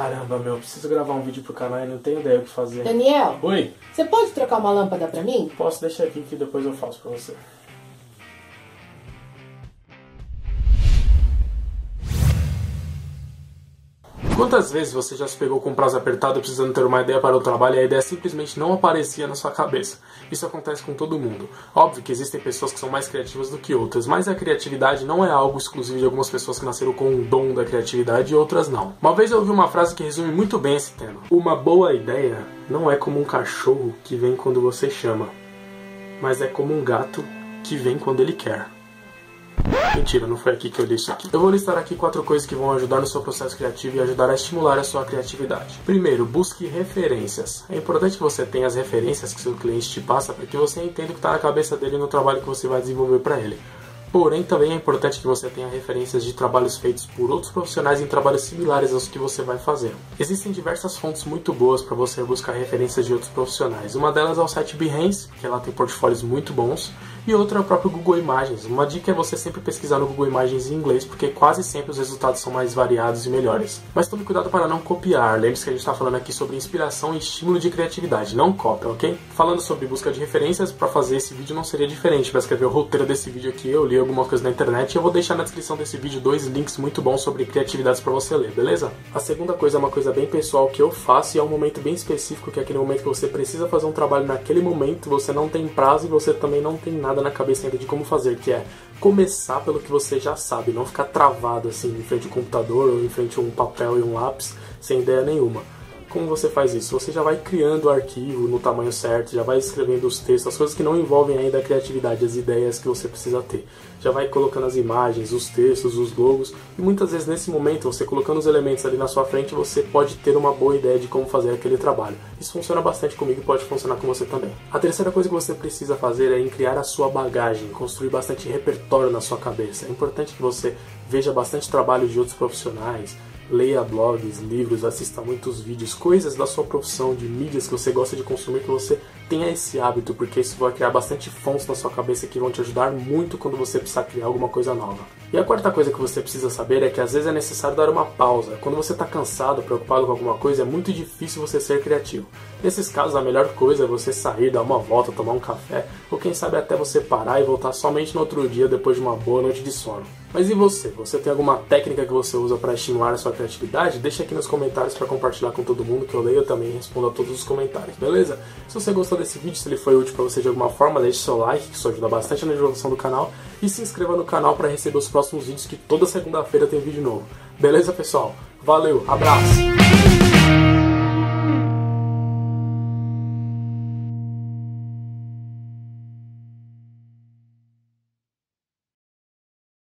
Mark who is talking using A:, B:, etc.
A: Caramba, meu, preciso gravar um vídeo pro canal e não tenho ideia o que fazer.
B: Daniel,
A: Oi,
B: você pode trocar uma lâmpada pra mim?
A: posso deixar aqui que depois eu faço pra você. Quantas vezes você já se pegou com prazo apertado precisando ter uma ideia para o trabalho e a ideia simplesmente não aparecia na sua cabeça? Isso acontece com todo mundo. Óbvio que existem pessoas que são mais criativas do que outras, mas a criatividade não é algo exclusivo de algumas pessoas que nasceram com o dom da criatividade e outras não. Uma vez eu ouvi uma frase que resume muito bem esse tema. Uma boa ideia não é como um cachorro que vem quando você chama, mas é como um gato que vem quando ele quer. Mentira, não foi aqui que eu li isso aqui. Eu vou listar aqui quatro coisas que vão ajudar no seu processo criativo e ajudar a estimular a sua criatividade. Primeiro, busque referências. É importante que você tenha as referências que seu cliente te passa para que você entenda o que está na cabeça dele no trabalho que você vai desenvolver para ele. Porém, também é importante que você tenha referências de trabalhos feitos por outros profissionais em trabalhos similares aos que você vai fazer. Existem diversas fontes muito boas para você buscar referências de outros profissionais. Uma delas é o site Behance, que ela tem portfólios muito bons, e outra é o próprio Google Imagens. Uma dica é você sempre pesquisar no Google Imagens em inglês, porque quase sempre os resultados são mais variados e melhores. Mas tome cuidado para não copiar. Lembre-se que a gente está falando aqui sobre inspiração e estímulo de criatividade, não cópia, ok? Falando sobre busca de referências, para fazer esse vídeo não seria diferente. Para escrever o roteiro desse vídeo aqui, eu li algumas coisas na internet eu vou deixar na descrição desse vídeo dois links muito bons sobre criatividades para você ler, beleza? A segunda coisa é uma coisa bem pessoal que eu faço e é um momento bem específico, que é aquele momento que você precisa fazer um trabalho naquele momento, você não tem prazo e você também não tem nada na cabeça ainda de como fazer, que é começar pelo que você já sabe, não ficar travado assim em frente ao computador ou em frente a um papel e um lápis sem ideia nenhuma. Como você faz isso? Você já vai criando o arquivo no tamanho certo, já vai escrevendo os textos, as coisas que não envolvem ainda a criatividade, as ideias que você precisa ter. Já vai colocando as imagens, os textos, os logos, e muitas vezes nesse momento, você colocando os elementos ali na sua frente, você pode ter uma boa ideia de como fazer aquele trabalho. Isso funciona bastante comigo e pode funcionar com você também. A terceira coisa que você precisa fazer é criar a sua bagagem, construir bastante repertório na sua cabeça. É importante que você veja bastante trabalho de outros profissionais, leia blogs, livros, assista muitos vídeos, coisas da sua profissão, de mídias que você gosta de consumir, que você tenha esse hábito, porque isso vai criar bastante fontes na sua cabeça que vão te ajudar muito quando você precisar criar alguma coisa nova. E a quarta coisa que você precisa saber é que às vezes é necessário dar uma pausa. Quando você está cansado, preocupado com alguma coisa, é muito difícil você ser criativo. Nesses casos, a melhor coisa é você sair, dar uma volta, tomar um café, ou quem sabe até você parar e voltar somente no outro dia depois de uma boa noite de sono. Mas e você? Você tem alguma técnica que você usa para estimular a sua criatividade? Deixa aqui nos comentários para compartilhar com todo mundo que eu leio também respondo a todos os comentários, beleza? Se você gostou desse vídeo, se ele foi útil para você de alguma forma, deixe seu like, que isso ajuda bastante na divulgação do canal, e se inscreva no canal para receber os próximos vídeos que toda segunda-feira tem vídeo novo. Beleza, pessoal? Valeu, abraço!